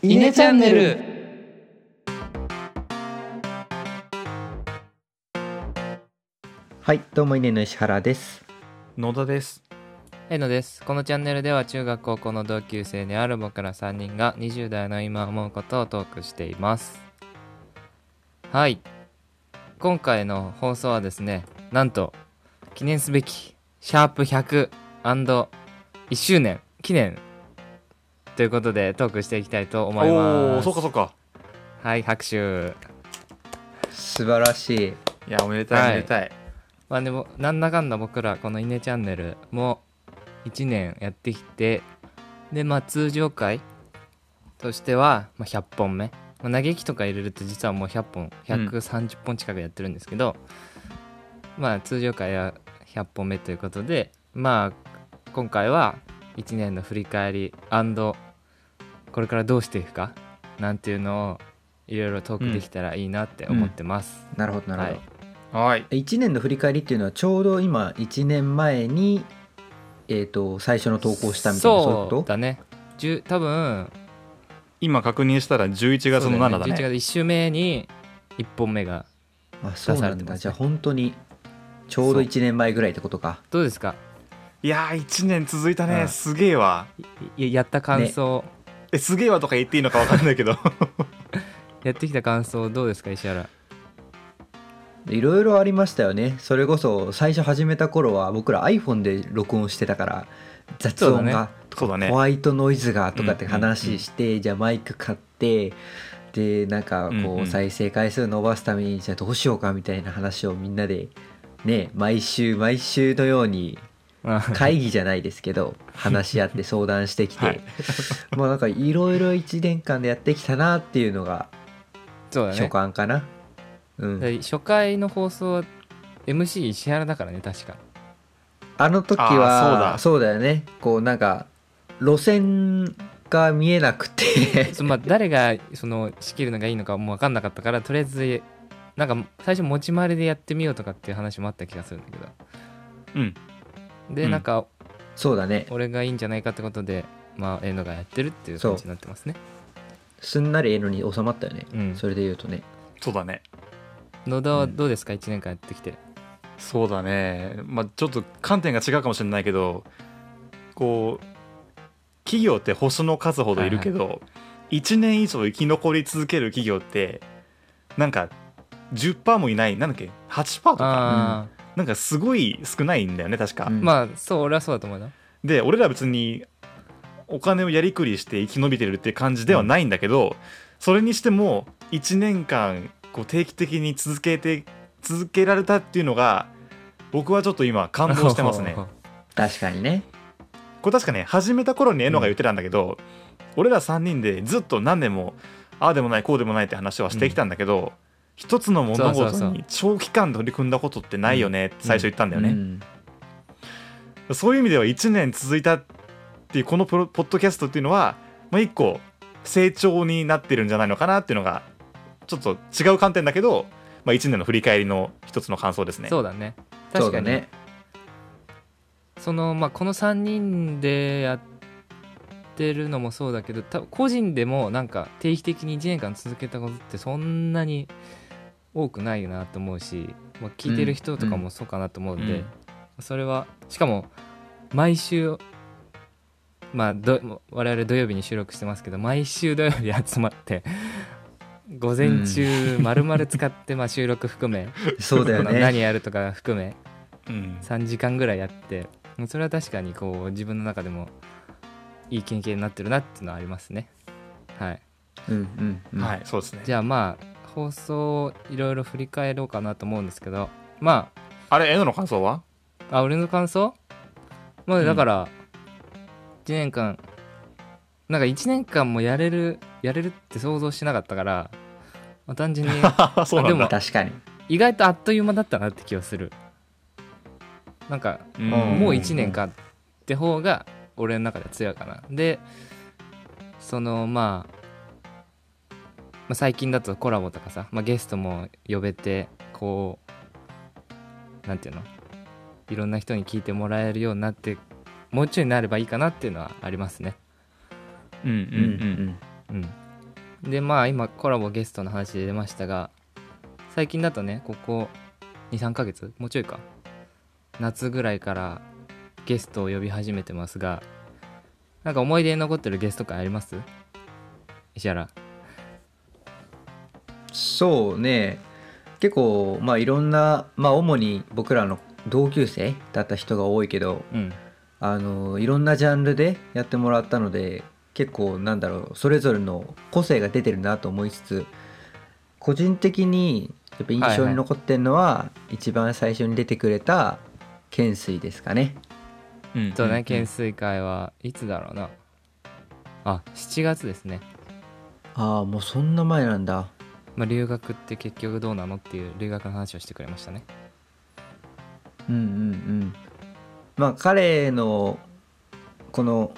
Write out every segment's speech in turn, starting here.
イネチャンネルはい、どうも稲の石原です。野田です。えのですこのチャンネルでは中学高校の同級生である僕ら3人が20代の今思うことをトークしていますはい今回の放送はですねなんと記念すべきシャープ 100&1 周年記念ということでトークしていきたいと思いおお、ますそうかそうか。はい拍手素晴らしい。いや、おめでたい、はいおめでたい。まあでもなんだかんだ僕らこの「イネチャンネル」も1年やってきてでまあ通常回としては、まあ、100本目、まあ、嘆きとか入れると実はもう100本130本近くやってるんですけど、まあ通常回は100本目ということでまあ今回は1年の振り返りこれからどうしていくか？なんていうのをいろいろトークできたらいいなって思ってます、なるほどなるほど。はい。1年の振り返りっていうのはちょうど今1年前に、えー、と最初の投稿したみたいなそうだね。10多分今確認したら11月の7だね。11月1週目に1本目があそう出さなんだ、れてますね。じゃあ本当にちょうど1年前ぐらいってことか。どうですか？いやー、1年続いたね。うん。すげえわ。いやった感想、え、すげえわとか言っていいのかわかんないけど。やってきた感想どうですか石原？いろいろありましたよね。それこそ最初始めた頃は僕ら iPhone で録音してたから雑音がとかそうだね。ホワイトノイズがとかってうんうんうん話して、じゃあマイク買ってでなんかこうんうんう再生回数伸ばすためにじゃあどうしようかみたいな話をみんなでね毎週毎週のように 会議じゃないですけど話し合って相談してきて、はい。もうなんかいろいろ1年間でやってきたなっていうのが初そうだね。感かな。うん、で初回の放送は MC 石原だからね確か。あの時あーそうはだ。そうだよね。こうなんか路線が見えなくて。そ まあ誰がその仕切るのがいいのかもう分かんなかったからとりあえずなんか最初持ち回りでやってみようとかっていう話もあった気がするんだけど。うん。で、うん。なんかそうだね。俺がいいんじゃないかってことでまあえのがやってるっていう感じになってますね。すんなりええのに収まったよね、うん。それで言うとね。そうだね。野田はどうですか、1年間やってきて。そうだね。まあちょっと観点が違うかもしれないけど、こう、企業って星の数ほどいるけど、1年以上生き残り続ける企業って、なんか10%もいない、なんだっけ、8%とか。ああ、なんかすごい少ないんだよね確か、うん。まあそう俺はそうだと思うな。で俺ら別にお金をやりくりして生き延びてるって感じではないんだけど、それにしても1年間こう定期的に続けて続けられたっていうのが僕はちょっと今感動してますね。確かにね。これ確かね始めた頃にえのが言ってたんだけど、俺ら3人でずっと何年もああでもないこうでもないって話はしてきたんだけど、一つの物事に長期間取り組んだことってないよねって最初言ったんだよね、うん。そういう意味では1年続いたっていうこのプロポッドキャストっていうのは、まあ、一個成長になってるんじゃないのかなっていうのがちょっと違う観点だけど、まあ、1年の振り返りの一つの感想ですね。そうだね。確かに。ねそのまあこの3人でやってるのもそうだけど多分個人でもなんか定期的に1年間続けたことってそんなに多くないなと思うし、まあ、聞いてる人とかもそうかなと思うんで、うん。それはしかも毎週まあど我々土曜日に収録してますけど毎週土曜日集まって 午前中丸々使ってまあ収録含めそうだよね。何やるとか含めうん。3時間ぐらいやってそれは確かにこう自分の中でもいい経験になってるなっていうのはありますね。はい。うんうんうん。はいそうですね。じゃあまあ放送をいろいろ振り返ろうかなと思うんですけどまあ。れえのの感想は？ああ俺の感想？まあだから1年間なんか1年間もやれるやれるって想像してなかったから、まあ、単純に。そうなんだ。でも確かに。意外とあっという間だったなって気がする。なんかうん。もう1年かって方が俺の中では強いかな。でそのまあ、まあ、最近だとコラボとかさ、まあ、ゲストも呼べてこうなんていうの？いろんな人に聞いてもらえるようになってもうちょいになればいいかなっていうのはありますね。うんうんうんうん。うんでまあ今コラボゲストの話で出ましたが最近だとねここ23ヶ月もうちょいか夏ぐらいからゲストを呼び始めてますがなんか思い出に残ってるゲスト会あります？石原そうね。結構まあいろんなまあ主に僕らの同級生だった人が多いけどうん。あのいろんなジャンルでやってもらったので結構なんだろうそれぞれの個性が出てるなと思いつつ個人的にやっぱ印象に残ってるのは、一番最初に出てくれた懸垂ですかね。うん。そうねうん懸垂会はいつだろうな。あ7月ですね、ああもうそんな前なんだ。まあ、留学って結局どうなのっていう留学の話をしてくれましたね。うんうんうん。まあ彼のこの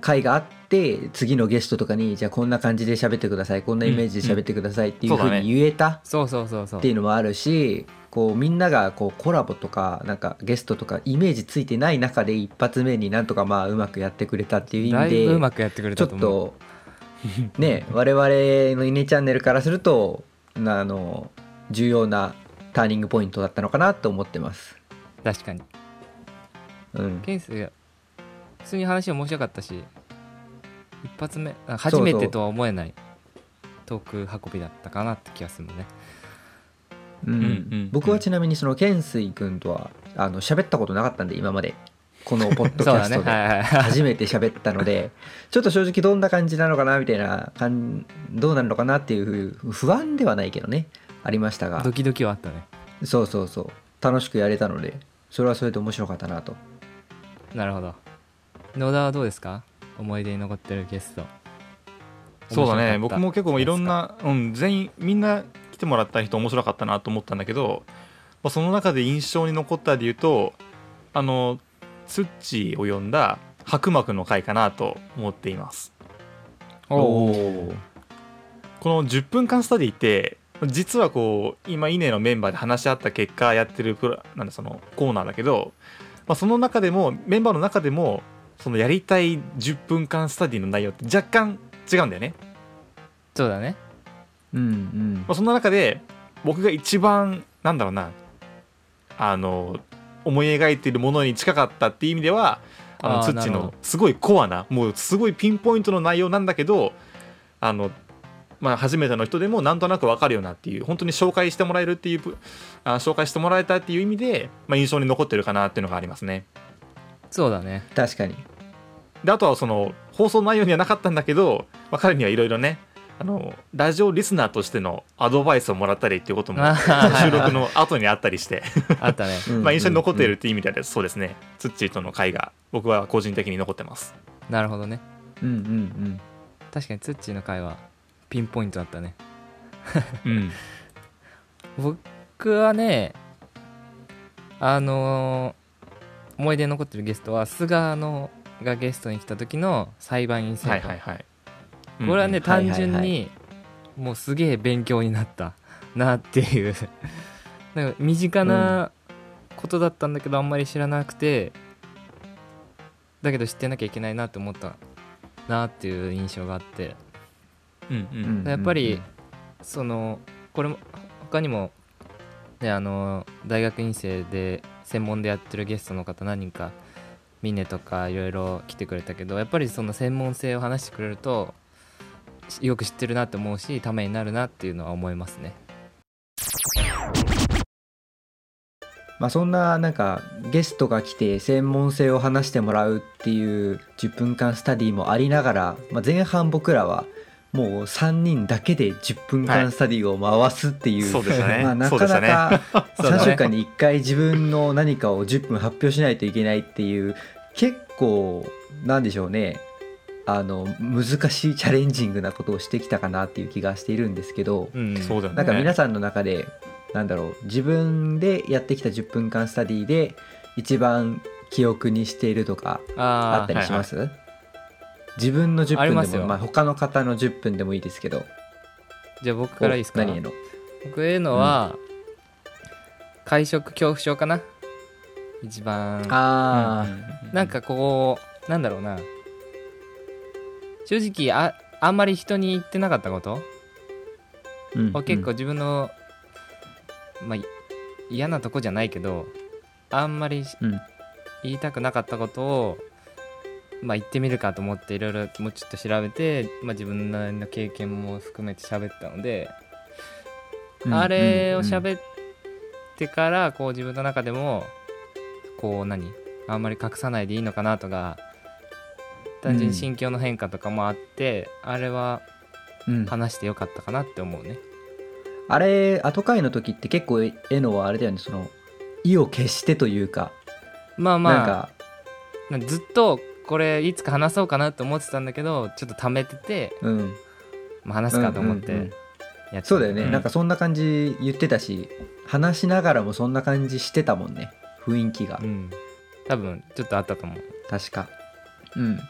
回があって次のゲストとかにじゃあこんな感じで喋ってくださいこんなイメージで喋ってくださいっていうふうに言えたそうそうそうそうっていうのもあるしこうみんながこうコラボとかなんかゲストとかイメージついてない中で一発目になんとかまあうまくやってくれたっていう意味くやってくれでちょったとね我々のイネチャンネルからするとなあの重要なターニングポイントだったのかなと思ってます。確かに。うん、ケンス普通に話面白かったし一発目あ初めてとは思えないトーク運びだったかなって気がするのね。うん。うんうん僕はちなみにその懸垂君とはあの喋ったことなかったんで今までこのポッドキャストではいはいはい。初めて喋ったのでちょっと正直どんな感じなのかなみたいな感どうなるのかなっていう不安ではないけどね。ありましたが。ドキドキはあったね。そうそうそう。楽しくやれたのでそれはそれで面白かったなと。なるほど。野田はどうですか？思い出に残ってるゲスト。そうだね。僕も結構いろんな、うん、全員みんな来てもらった人面白かったなと思ったんだけど、まあ、その中で印象に残ったで言うとあのツッチーを呼んだ白幕の回かなと思っています。この10分間スタディって実はこう今イネのメンバーで話し合った結果やってるプラなんだそのコーナーだけど、まあ、その中でもメンバーの中でもそのやりたい10分間スタディの内容って若干違うんだよね。そうだね。うんうん。まあ、そんな中で僕が一番なんだろうなあの思い描いているものに近かったっていう意味ではあのツッのすごいコアなもうすごいピンポイントの内容なんだけどあの、まあ、初めての人でもなんとなく分かるようなっていう本当に紹介してもらえるっていうあ紹介してもらえたっていう意味で、まあ、印象に残ってるかなっていうのがありますね。そうだね。確かに。であとはその放送内容にはなかったんだけど、まあ、彼にはいろいろねあのラジオリスナーとしてのアドバイスをもらったりっていうことも収録の後にあったりして、あったね。う んまあ印象に残っているっていう意味ではそうですね。ツッチーとの会が僕は個人的に残ってます。なるほどね。うんうんうん。確かにツッチーの回はピンポイントだったね。うん。僕はねあのー思い出に残ってるゲストは菅野がゲストに来た時の裁判員選挙、はいはいはいこれはね、うん。単純に、もうすげえ勉強になった。なっていう。なんか身近なことだったんだけど、あんまり知らなくてだけど知ってなきゃいけないなって思った。なっていう印象があって。うんうん。やっぱりそのこれも他にも、ね、あの大学院生で専門でやってるゲストの方何人かミネとかいろいろ来てくれたけどやっぱりその専門性を話してくれるとしよく知ってるなって思うしためになるなっていうのは思いますね。まあそんななんかゲストが来て専門性を話してもらうっていう10分間スタディもありながら、まあ、前半僕らはもう3人だけで10分間スタディを回すっていう、そうでしたね。まあ、なかなねかそうだね。3週間に1回自分の何かを10分発表しないといけないっていう結構なんでしょうねあの難しいチャレンジングなことをしてきたかなっていう気がしているんですけど、うん、そうだよね。なんか皆さんの中でなんだろう自分でやってきた10分間スタディで一番記憶にしているとかああったりします、自分の10分でもままあ他の方の10分でもいいですけど。じゃあ僕からいいですか？お何への？僕へのは、会食恐怖症かな？一番。あうんうんうん。なんかこうなんだろうな正直ああんまり人に言ってなかったこと？うんを結構自分の、まあい嫌なとこじゃないけどあんまりうんうん。言いたくなかったことをまあ言ってみるかと思っていろいろもうちょっと調べて、まあ、自分の経験も含めて喋ったので、うんあれをうん。喋ってからこう自分の中でもこう何？あんまり隠さないでいいのかなとか単純に心境の変化とかもあって、あれはうん。話してよかったかなって思うね。あれ後回の時って結構絵のはあれだよね。その意を決してというか、まあまあずっとこれいつか話そうかなと思ってたんだけどちょっと溜めてて、うん。まあ、話すかと思ってうんうんうん。やってそうだよね、うんなんかそんな感じ言ってたし話しながらもそんな感じしてたもんね。雰囲気が、うん。多分ちょっとあったと思う。確か。うん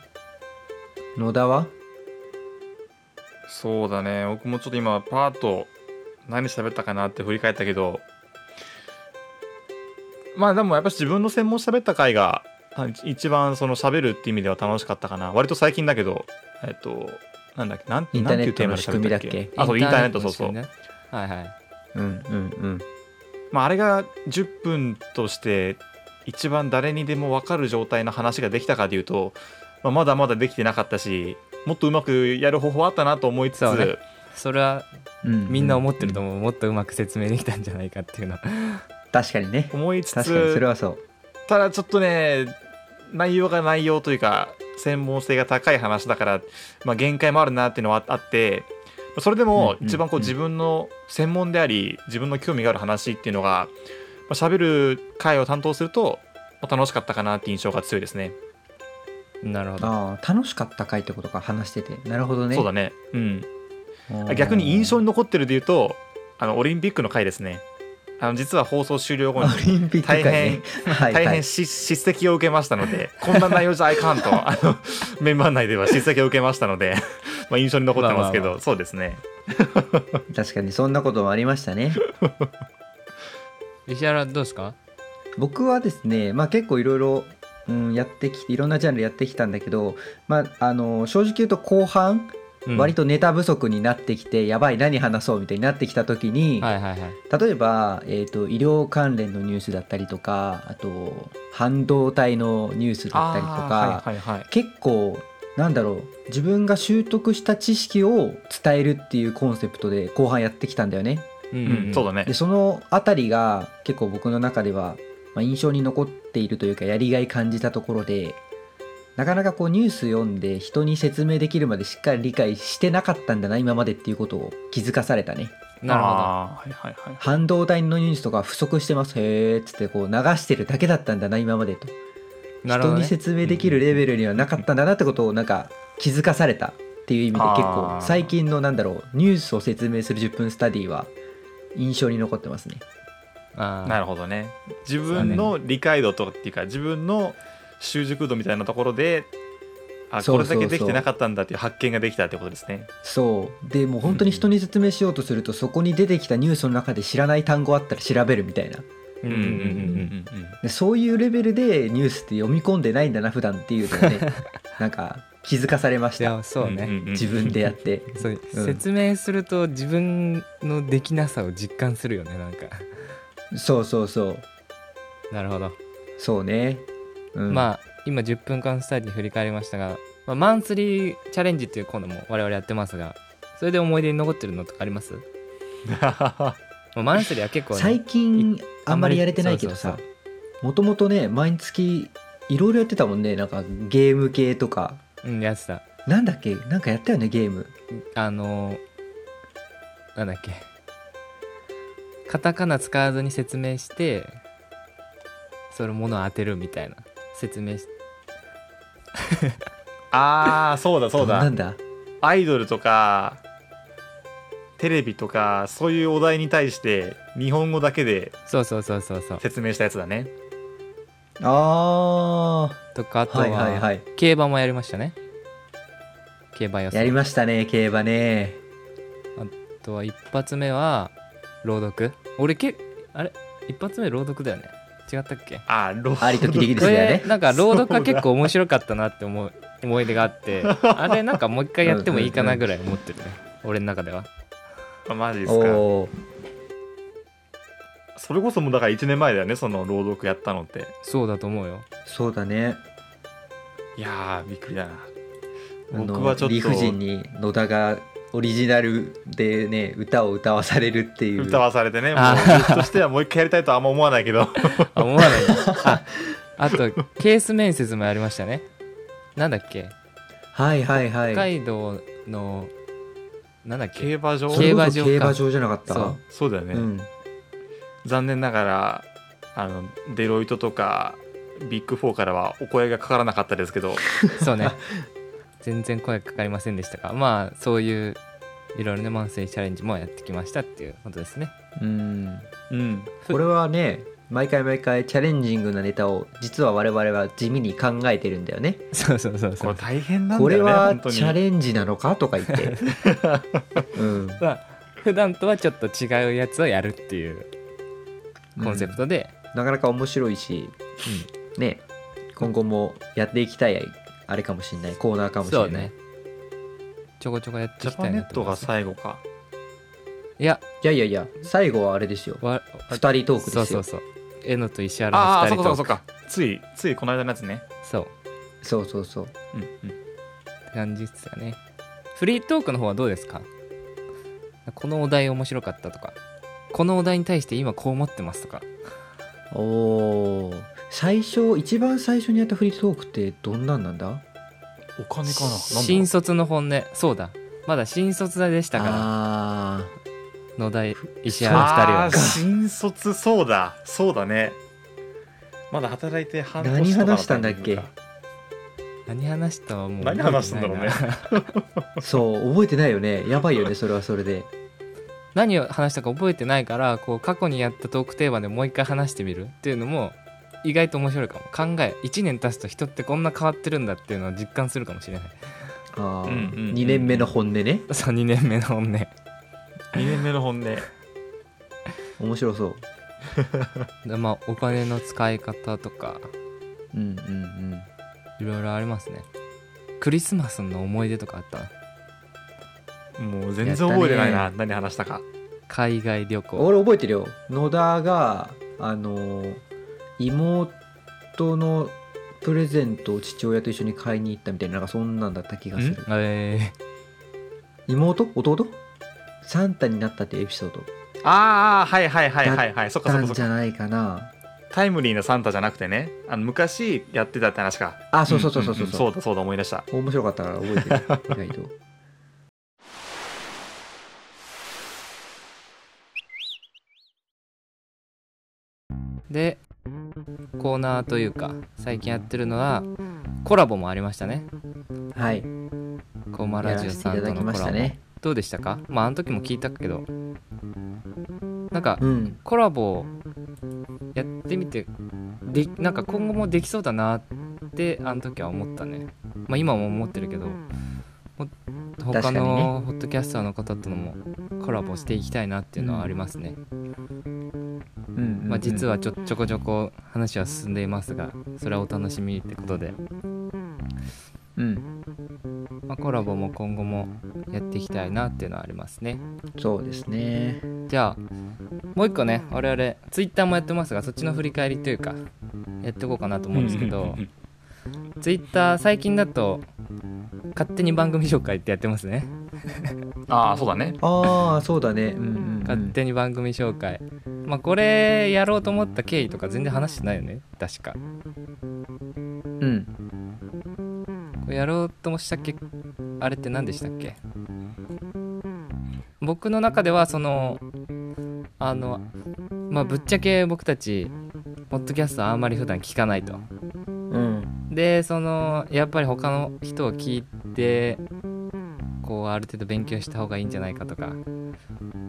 野田は？そうだね。僕もちょっと今パーッと何喋ったかなって振り返ったけどまあでもやっぱり自分の専門喋った回があ一番その喋るって意味では楽しかったかな。割と最近だけどえっとなんだっけなんインターネットのなんていうテーマで喋ったっけ？仕組みだっけあそうインターネットそうそう。はいはい。うんうんまあ、あれが10分として一番誰にでも分かる状態の話ができたかでいうと、まあ、まだまだできてなかったしもっとうまくやる方法あったなと思いつつ、ね。それはうんうん。みんな思ってると思う、思う、もっとうまく説明できたんじゃないかっていうの。は確かにね。思いつ確かにそつれはそう。ただちょっとね内容が内容というか専門性が高い話だから、まあ、限界もあるなっていうのはあってそれでもうんうん一番こううん自分の専門であり自分の興味がある話っていうのが、まあ、喋る回を担当するとまあ楽しかったかなっていう印象が強いですね。なるほど。ああ楽しかった回ってことか話してて。なるほどね。そうだね。うん。逆に印象に残ってるで言うと、あのオリンピックの回ですね。あの実は放送終了後にオリンピック回ね。はいはい。大変し叱責を受けましたので、こんな内容じゃいかんと あのメンバー内では叱責を受けましたので、まあ印象に残ってますけど、まあまあまそうですね。確かにそんなこともありましたね。石原どうですか？僕はですね、まあ、結構いろいろうんやってきていろんなジャンルやってきたんだけど、まあ、あの正直言うと後半、割とネタ不足になってきてやばい何話そうみたいになってきた時に、はいはいはい例えば、えー、と医療関連のニュースだったりとかあと半導体のニュースだったりとか、はいはいはい。結構なんだろう自分が習得した知識を伝えるっていうコンセプトで後半やってきたんだよね。うんうん、そうだねで。そのあたりが結構僕の中では、まあ、印象に残っているというかやりがい感じたところでなかなかこうニュース読んで人に説明できるまでしっかり理解してなかったんだな今までっていうことを気づかされたね。なるほど。はいはいはい。半導体のニュースとか不足してます。へーっつってこう流してるだけだったんだな今までと、人になるほどね。説明できるレベルにはなかったんだなってことをなんか気づかされたっていう意味で結構最近のなんだろうニュースを説明する10分スタディは印象に残ってますねなるほどね。自分の理解度とかっていうか、自分の習熟度みたいなところで、あこれだけできてなかったんだっていう発見ができたってことですね。そう。でもう本当に人に説明しようとするとそこに出てきたニュースの中で知らない単語あったら調べるみたいな。うんうんうんうんでそういうレベルでニュースって読み込んでないんだな普段っていうのをね なんか気づかされましいたやそうね、んんん。自分でやって。そううん。説明すると自分のできなさを実感するよねなんかそうそうそう。なるほど、そうね、うん、まあ今10分間スタディ振り返りましたが、まあ、マンスリーチャレンジっていうコーナーも我々やってますがそれで思い出に残ってるのとかあります、まあ、マンスリーは結構、ね、最近あんまりやれてないけどさもともとね毎月いろいろやってたもんねなんかゲーム系とか。うんやってた。なんだっけ？なんかやったよねゲーム。あのーなんだっけ？カタカナ使わずに説明してそれものを当てるみたいな説明し ああそうだそうだ。なんだ？アイドルとかテレビとかそういうお題に対して日本語だけでそうそうそうそうそう。説明したやつだね。あとかあとは,、はいはいはい。競馬もやりましたね。競馬予想。ーやりましたね競馬ね。あとは一発目は朗読？俺けあれ？一発目朗読だよね。違ったっけ？あーロありときできるこですよねれなんか朗読が結構面白かったなって思う 思い出があって。あれなんかもう一回やってもいいかなぐらい思ってるね。俺の中では。あマジですか。おおそれこそもうだから1年前だよねその朗読やったのって。そうだと思うよ。そうだね。いやーびっくりだな。あの僕はちょっと。理不尽に野田がオリジナルでね歌を歌わされるっていう。歌わされてねもうとしてはもう一回やりたいとはあんま思わないけど。あ思わない。なああと ケース面接もやりましたね。なんだっけ？はいはいはい。北海道のなんだっけ？競馬場？競馬場競馬場じゃなかった？そう。そうだよね、うん。残念ながらあの Deloitte とか Big Four からはお声がかからなかったですけど。そうね全然声かかりませんでしたがまあそういういろいろね monthly challenge もやってきましたっていうことですね。うん。うん。これはね毎回毎回 challenging なネタを実は我々は地味に考えてるんだよね。そうそうそうそう。これ大変なんだよねこれはチャレンジなのかとか言って。うん。まあ普段とはちょっと違うやつをやるっていうコンセプトで、なかなか面白いし、ね今後もやっていきたいあれかもしれない。コーナーかもしれない、ね。ちょこちょこやっていきたいネットがなと思います。最後か。いや。いやいやいや最後はあれですよ。わ二人トークですよ。そうそうそう。えのと石原の二人とっかそっかそっか。ついついこの間のやつね。そう。そうそうそう。うんうん。って感じですよね。フリートークの方はどうですか？このお題面白かったとか。このお題に対して今こう思ってますとか。おー最初一番最初にやったフリートークってどんなんなんだ？お金かな？新卒の本音。そうだ。まだ新卒でしたから。あ野田石原二人は。新卒そうだ。そうだね。まだ働いて半年何話したんだっけ？何話したはもう何話したんだろうね。そう覚えてないよね。やばいよねそれはそれで。何を話したか覚えてないからこう過去にやったトークテーマでもう一回話してみるっていうのも意外と面白いかも。考え1年経つと人ってこんな変わってるんだっていうのを実感するかもしれない。あー、うんうんうん2年目の本音ね。そう2年目の本音。2年目の本音。面白そう。で まあお金の使い方とか。うんうんうん。いろいろありますね。クリスマスの思い出とかあった？なもう全然覚えてないやな何話したか。海外旅行。俺覚えてるよ。野田があの妹のプレゼントを父親と一緒に買いに行ったみたいななんかそんなんだった気がする。え妹？弟？サンタになったっていうエピソード。ああはいはいはいはいはい。そっかそっかそっか。なんじゃないかな。タイムリーなサンタじゃなくてね。あの昔やってたって話か。あそうそうそうそうそう,、んんんそうだそうだ思い出した。面白かったから覚えてる。意外と。でコーナーというか最近やってるのはコラボもありましたね。はい。コーマラジオさんとのコラボ、ね。どうでしたか？まああの時も聞いたけど。なんかうん。コラボやってみてでなんか今後もできそうだなってあの時は思ったね。まあ今も思ってるけどほ他のホットキャスターの方とのもコラボしていきたいなっていうのはありますね、うんうんまあ、実はちょちょこちょこ話は進んでいますがそれはお楽しみってことで、うん。まあ、コラボも今後もやっていきたいなっていうのはありますね。そうですね。じゃあもう一個ね我々ツイッターもやってますがそっちの振り返りというかやっていこうかなと思うんですけどうんツイッター最近だと勝手に番組紹介ってやってますね。ああそうだね。ああそうだね。うんうん、うん、勝手に番組紹介。まあこれやろうと思った経緯とか全然話してないよね。確か。うん。これやろうともしたっけあれって何でしたっけ？僕の中ではそのあのまあぶっちゃけ僕たちポッドキャストあんまり普段聞かないと。うんでそのやっぱり他の人を聞いてこうある程度勉強した方がいいんじゃないかとか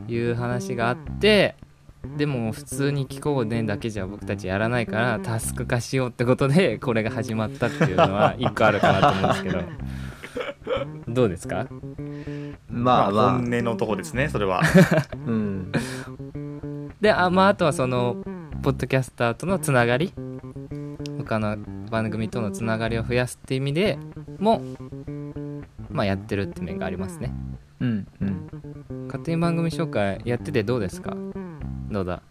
いう話があってでも普通に聞こうねだけじゃ僕たちやらないからタスク化しようってことでこれが始まったっていうのは 一個あるかなと思うんですけど。どうですか？まあまあ、本音のとこですねそれは。うん。であ,、まあ、あとはそのポッドキャスターとのつながり他の番組とのつながりを増やすって意味でもまあやってるって面がありますね。うんうん。勝手に番組紹介やっててどうですか？どうだ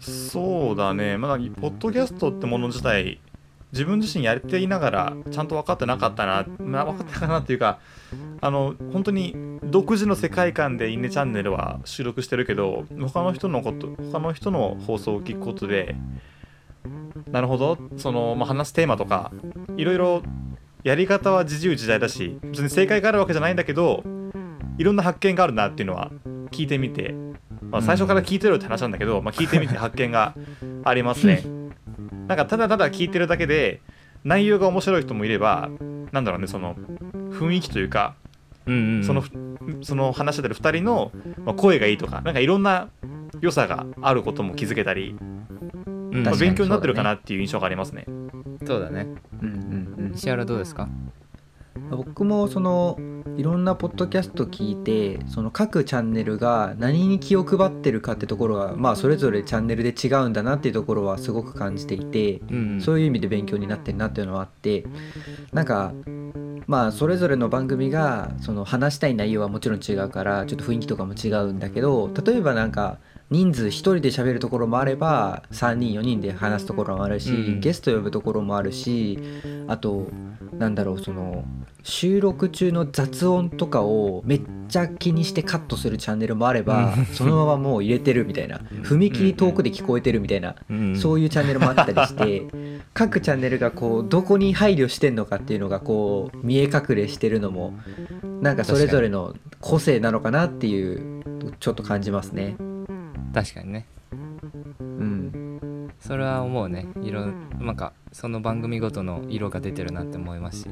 そうだね。まだポッドキャストってもの自体自分自身やっていながらちゃんと分かってなかったな、まあ、分かってなかったなっていうかあの本当に独自の世界観で「イネチャンネル」は収録してるけど他の人のこと他の人の放送を聞くことでなるほど。その、まあ、話すテーマとかいろいろやり方は自由自在だし別に正解があるわけじゃないんだけどいろんな発見があるなっていうのは聞いてみて、まあ、最初から聞いてるって話なんだけど、まあ、聞いてみて発見がありますね。なんかただただ聞いてるだけで内容が面白い人もいればなんだろうねその雰囲気というかうんうんうん。そのその話してる2人のまあ声がいいとかなんかいろんな良さがあることも気づけたり、うん。勉強になってるかなっていう印象がありますね。そうだね。うんうんうん。石原どうですか？僕もそのいろんなポッドキャスト聞いてその各チャンネルが何に気を配ってるかってところがまあそれぞれチャンネルで違うんだなっていうところはすごく感じていてうんうん。そういう意味で勉強になってるなっていうのはあってなんかまあそれぞれの番組がその話したい内容はもちろん違うからちょっと雰囲気とかも違うんだけど例えばなんか人数1人で喋るところもあれば3人4人で話すところもあるし、うん。ゲスト呼ぶところもあるしあとなんだろうその収録中の雑音とかをめっちゃ気にしてカットするチャンネルもあればうん。そのままもう入れてるみたいな踏切遠くで聞こえてるみたいなうん。そういうチャンネルもあったりして 各チャンネルがこうどこに配慮してんのかっていうのがこう見え隠れしてるのもなんかそれぞれの個性なのかなっていうちょっと感じますね。確かにね。うん、それは思うね色なんかその番組ごとの色が出てるなって思いますし。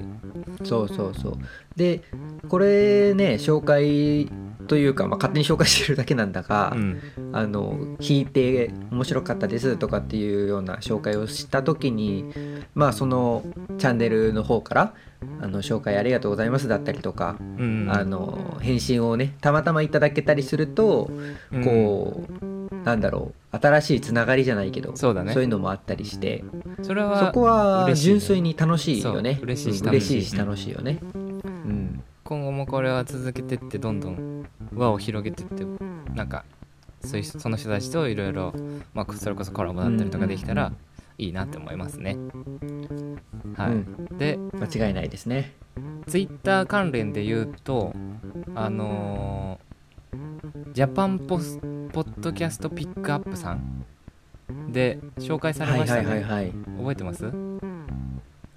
そうそうそう。でこれね紹介というか、まあ、勝手に紹介してるだけなんだが、うん。あの聞いて面白かったですとかっていうような紹介をした時にまあそのチャンネルの方からあの紹介ありがとうございますだったりとか、うん。あの返信をねたまたまいただけたりすると、うん。こうなんだろう新しいつながりじゃないけどそうだね。いうのもあったりしてそれはそこは純粋に楽しいよね。そう嬉しいしうん。楽しい嬉し楽しいよね。うん。今後もこれは続けてってどんどん輪を広げてってなんかそういう人その人たちといろいろまあそれこそコラボだったりとかできたらいいなって思いますね。はい、うん。で間違いないですね。ツイッター関連で言うとあのージャパンポスポッドキャストピックアップさん。で紹介されはいはましたね、いはいはい。覚えてます？あうん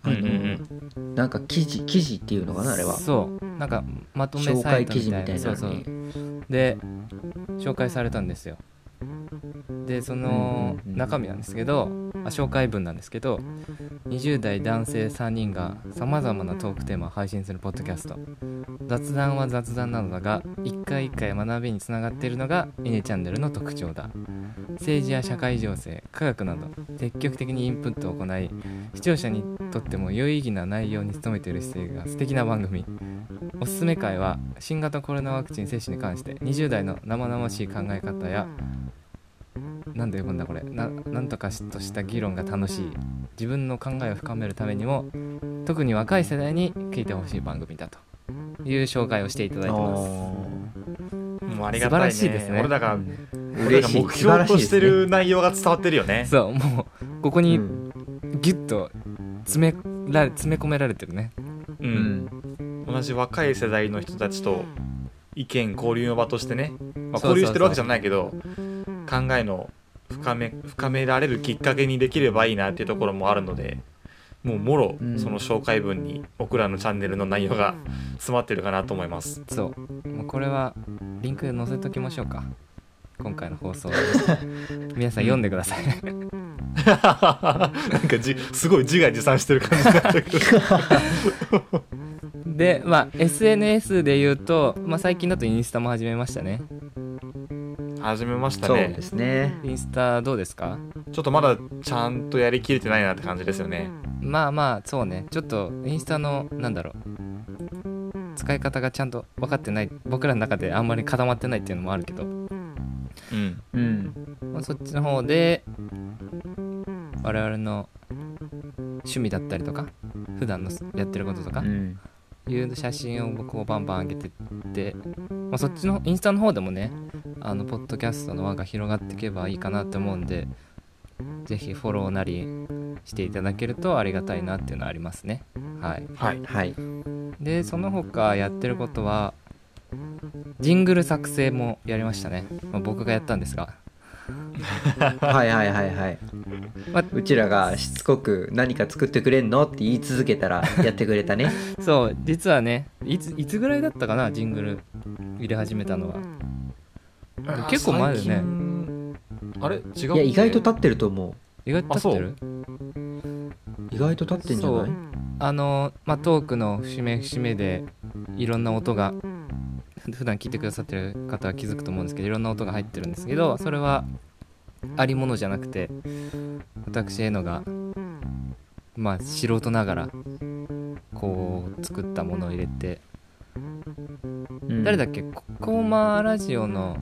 うんのなんか記事記事っていうのかなあれは。そう。なんかまとめ紹サイ介記事トみたいな。みたいなのそうそう。に。で紹介されたんですよでその中身なんですけどあ紹介文なんですけど20代男性3人がさまざまなトークテーマを配信するポッドキャスト。雑談は雑談なのだが一回一回学びにつながっているのがイネチャンネルの特徴だ。政治や社会情勢科学など積極的にインプットを行い視聴者にとっても有意義な内容に努めている姿勢が素敵な番組。おすすめ会は新型コロナワクチン接種に関して20代の生々しい考え方やなんで読むんだこれ。ななんとかとした議論が楽しい。自分の考えを深めるためにも特に若い世代に聞いてほしい番組だと。いう紹介をしていただいてます。もうありがたいね。素晴らしいですね。俺らが、うん。俺ら目標としてる内容が伝わってるよね。そうもうここうにん。ギュッと詰められ詰め込められてるね。ううん。ん同じ若い世代の人たちと意見交流の場としてね、まあ、交流してるわけじゃないけど考えの深め深められるきっかけにできればいいなっていうところもあるのでもうもろうん。その紹介文に僕らのチャンネルの内容が詰まってるかなと思います。そう。もうこれはリンク載せときましょうか。今回の放送 皆さん読んでください。なんかじすごい自画自賛してる感じになったけどでまあ SNS で言うと、まあ、最近だとインスタも始めましたね始めましたね。そうですね。インスタどうですか？ちょっとまだちゃんとやりきれてないなって感じですよね。まあまあそうね。ちょっとインスタのなんだろう。使い方がちゃんと分かってない。僕らの中であんまり固まってないっていうのもあるけど、うん。うん。まあ、そっちの方で我々の趣味だったりとか普段のやってることとか。うんいう写真をこうバンバン上げてって、まあ、そっちのインスタの方でもねあのポッドキャストの輪が広がっていけばいいかなって思うんでぜひフォローなりしていただけるとありがたいなっていうのはありますね。はい。はい。はい。でその他やってることはジングル作成もやりましたね、まあ、僕がやったんですがはいはいはいはい。まうちらがしつこく何か作ってくれんのって言い続けたらやってくれたね。そう実はねいついつぐらいだったかなジングル入れ始めたのは。結構前だよね。あれ？違う？いや意外と経ってると思意外と経ってる？う？意外と経ってんじゃない？あのまあトークの節目節目でいろんな音が普段聞いてくださってる方は気づくと思うんですけどいろんな音が入ってるんですけどそれはありものじゃなくて私へのがまあ素人ながらこう作ったものを入れてうん。誰だっけ？ココーマラジオの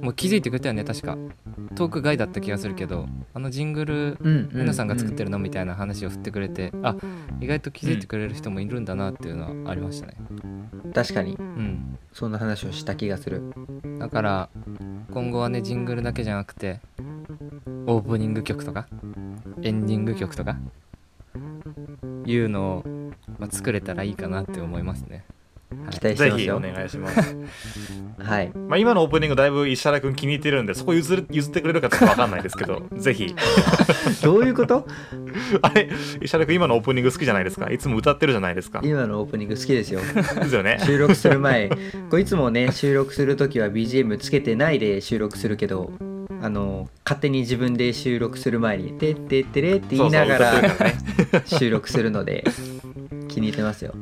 もう気づいてくれたよね確か。トーク外だった気がするけどあのジングルうんう皆さんが作ってるるのみたいな話を振ってくれて、あ意外と気づいてくれる人もいるんだなっていうのはありましたね確かに。うんそんな話をした気がする。だから今後はねジングルだけじゃなくてオープニング曲とかエンディング曲とかいうのを、まあ、作れたらいいかなって思いますね、はい期待してぜひおますよ願いします。はい。まあ今のオープニングだいぶ石原君気に入ってるんでそこ譲る譲ってくれるかちょっとわかんないですけど ぜひ。どういうこと？あれ石原君今のオープニング好きじゃないですか？いつも歌ってるじゃないですか？今のオープニング好きですよ。ですよね。収録する前。こいつもね収録する時は BGM つけてないで収録するけどあの勝手に自分で収録する前に「てってってれ」って言いながそうそう歌ら収録するので気に入ってますよ。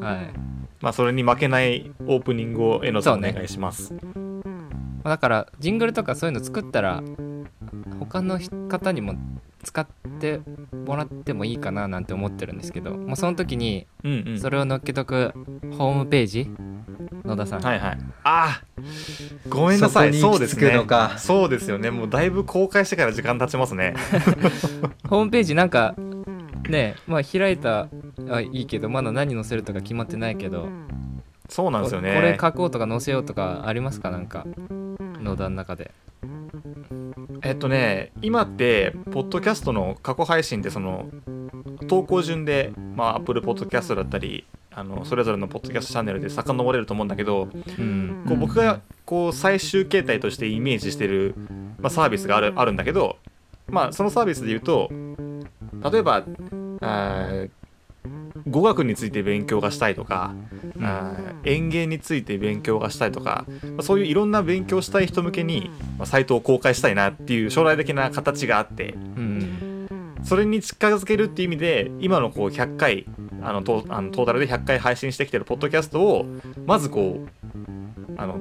はいまあそれに負けないオープニングをえのさんお願いします、まあだからジングルとかそういうの作ったら他の方にも使ってもらってもいいかななんて思ってるんですけど、まあ、その時にそれを載っけとくホームページ野田さん、はいはい。あーごめんなさい。そうですね。そうですよね。もうだいぶ公開してから時間経ちますね。ホームページなんかねまあ開いたはいいけどまだ何載せるとか決まってないけど。そうなんですよね。これ書こうとか載せようとかありますか？なんか野田の中で。えっとね今ってポッドキャストの過去配信でその投稿順でまあ Apple Podcast だったりあのそれぞれのポッドキャストチャンネルで遡れると思うんだけどうん。こう僕がこう最終形態としてイメージしてる、まあ、サービスがあるあるんだけどまあそのサービスで言うと例えば語学について勉強がしたいとか、園芸について勉強がしたいとか、まあそういういろんな勉強したい人向けに、まあ、サイトを公開したいなっていう将来的な形があってうん。それに近づけるっていう意味で今のこう100回あのトーあのトータルで100回配信してきてるポッドキャストをまずこうあの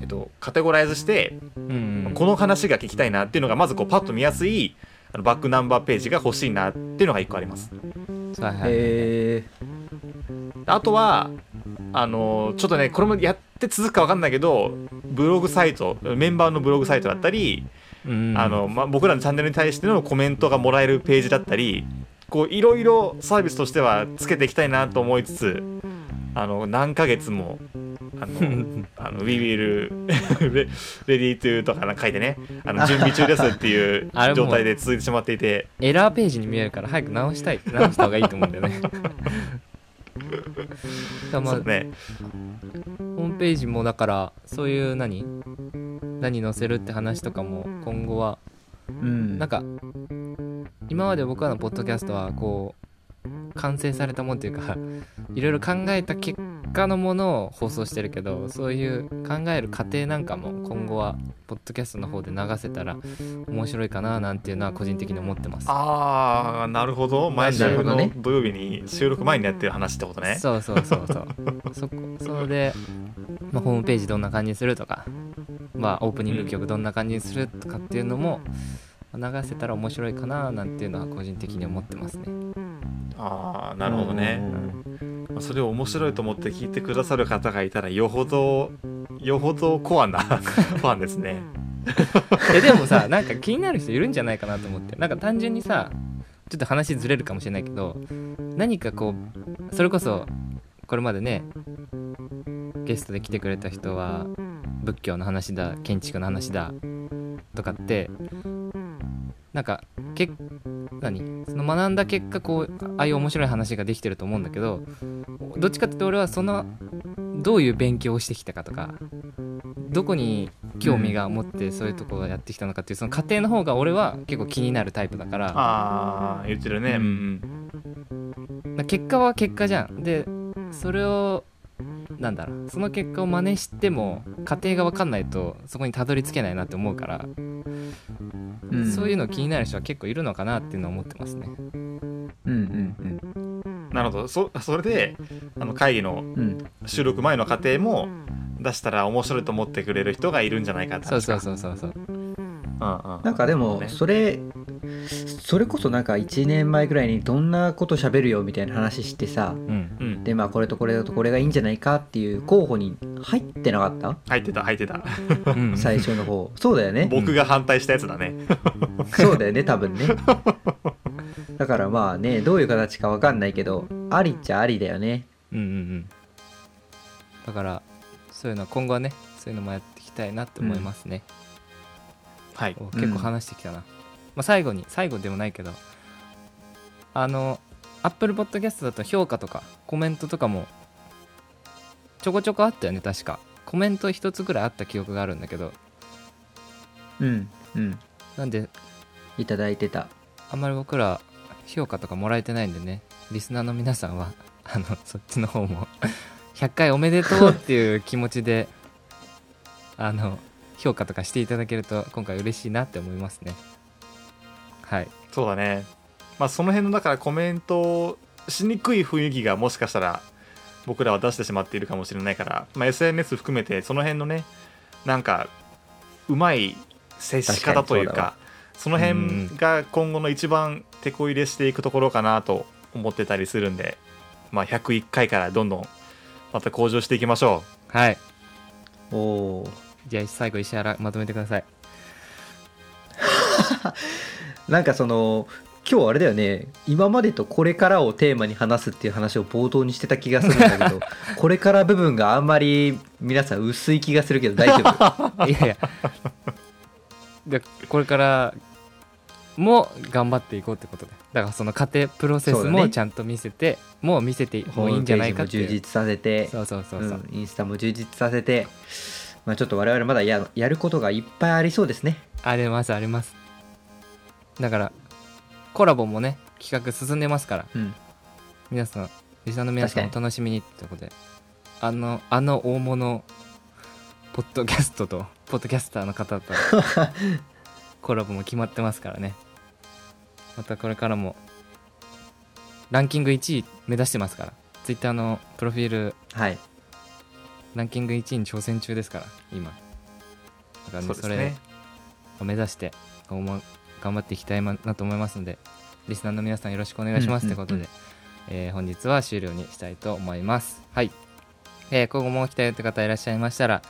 えっと、カテゴライズしてうん。この話が聞きたいなっていうのがまずこうパッと見やすいあのバックナンバーページが欲しいなっていうのが1個あります。はいはいえあとはあのちょっとねこれもやって続くか分かんないけどブログサイトメンバーのブログサイトだったり、うんあのまあ、僕らのチャンネルに対してのコメントがもらえるページだったりこういろいろサービスとしてはつけていきたいなと思いつつあの何ヶ月もあのあの We will ready to とかなんか書いてね。あの準備中ですっていう状態で続いてしまっていて。エラーページに見えるから早く直したい直した方がいいと思うんだよね。まあね。ホームページもだからそういう何何載せるって話とかも今後はーうん。なんか今まで僕らのポッドキャストはこう完成されたものというか いろいろ考えた結果のものを放送してるけどそういう考える過程なんかも今後はポッドキャストの方で流せたら面白いかななんていうのは個人的に思ってます。ああなるほど。毎週のなるほどね。土曜日に収録前にやってる話ってことね。そうそうそうそう。そこそれで、まあ、ホームページどんな感じにするとか、まあ、オープニング曲どんな感じにするとかっていうのも流せたら面白いかななんていうのは個人的に思ってますねああなるほどね。うん。まあそれを面白いと思って聞いてくださる方がいたらよほどよほどコアな ファンですね。えでもさなんか気になる人いるんじゃないかなと思って。なんか単純にさちょっと話ずれるかもしれないけど何かこうそれこそこれまでねゲストで来てくれた人は仏教の話だ建築の話だとかってなんかけ何？その学んだ結果こうああいう面白い話ができてると思うんだけどどっちかっていうと俺はそのどういう勉強をしてきたかとかどこに興味が持ってそういうとこをやってきたのかっていうその過程の方が俺は結構気になるタイプだからああ言ってるね。ううん。ん。な結果は結果じゃん。でそれをなんだろう。その結果を真似しても過程が分かんないとそこにたどり着けないなって思うから、うん。そういうの気になる人は結構いるのかなっていうのは思ってますね。うんうんうん。なるほど。そそれであの会議の収録前の過程も出したら面白いと思ってくれる人がいるんじゃないかってそうそうそうそうそう。うんうん。なんかでもね。それそれこそなんか1年前ぐらいにどんなこと喋るよみたいな話してさうんうんでまあこれとこれとこれがいいんじゃないかっていう候補に入ってなかった？入ってた入ってた。うん。最初の方。そうだよね。僕が反対したやつだね。そうだよね多分ね。だからまあねどういう形かわかんないけどありっちゃありだよね。うんうんうん。だからそういうのは今後はねそういうのもやっていきたいなって思いますね、はい。お結構話してきたな、まあ、最後に最後でもないけどあの Apple Podcast だと評価とかコメントとかもちょこちょこあったよね確か。コメント一つぐらいあった記憶があるんだけど。うんうん。なんでいただいてた。あんまり僕ら評価とかもらえてないんでね。リスナーの皆さんは あのそっちの方も100回おめでとうっていう気持ちで あの評価とかしていただけると今回嬉しいなって思いますね。はい。そうだねまあその辺のだからコメントしにくい雰囲気がもしかしたら僕らは出してしまっているかもしれないから、まあ、SNS 含めてその辺のねなんかうまい接し方というかその辺が今後の一番手こ入れしていくところかなと思ってたりするんで、まあ、101回からどんどんまた向上していきましょはい。おおじゃあ最後石原まとめてください。なんかその今日あれだよね。今までとこれからをテーマに話すっていう話を冒頭にしてた気がするんだけど これから部分があんまり皆さん薄い気がするけど大丈夫いやいや。でこれからも頑張っていこうってことで。だからその過程プロセスもちゃんと見せて、もう見せてもいいんじゃないかっていう。ホームページも充実させて。そうそうそうそう、うん、インスタも充実させて、まあ、ちょっと我々まだややることがいっぱいありそうですね。ありますあります。だからコラボもね企画進んでますから。うん。皆さんリスナーの皆さんお楽しみにってことで。あのあの大物ポッドキャストとポッドキャスターの方と コラボも決まってますからね。またこれからもランキング1位目指してますから。ツイッターのプロフィールはい。ランキング1位に挑戦中ですから今。だからうねそれそうですね。を目指して今後も頑張っていきたいなと思いますのでリスナーの皆さんよろしくお願いしますうんということで、えー本日は終了にしたいと思います。はい、えー今後も来たよって方いらっしゃいましたら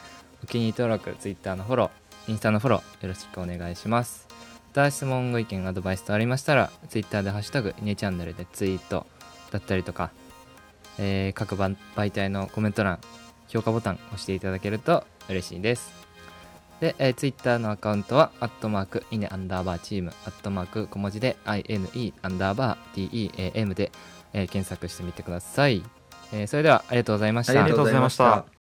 お気に入り登録 Twitter のフォローインスタのフォローよろしくお願いします。また質問ご意見アドバイスとありましたら Twitter で「ハッシュタグイネチャンネル」でツイートだったりとか、えー各番媒体のコメント欄評価ボタン押していただけると嬉しいですで、えー、Twitter のアカウントは、アットマーク、イネアンダーバーチーム、アットマーク、小文字で、INE アンダーバー DEAM で、えー検索してみてください。えーそれでは、ありがとうございました。ありがとうございました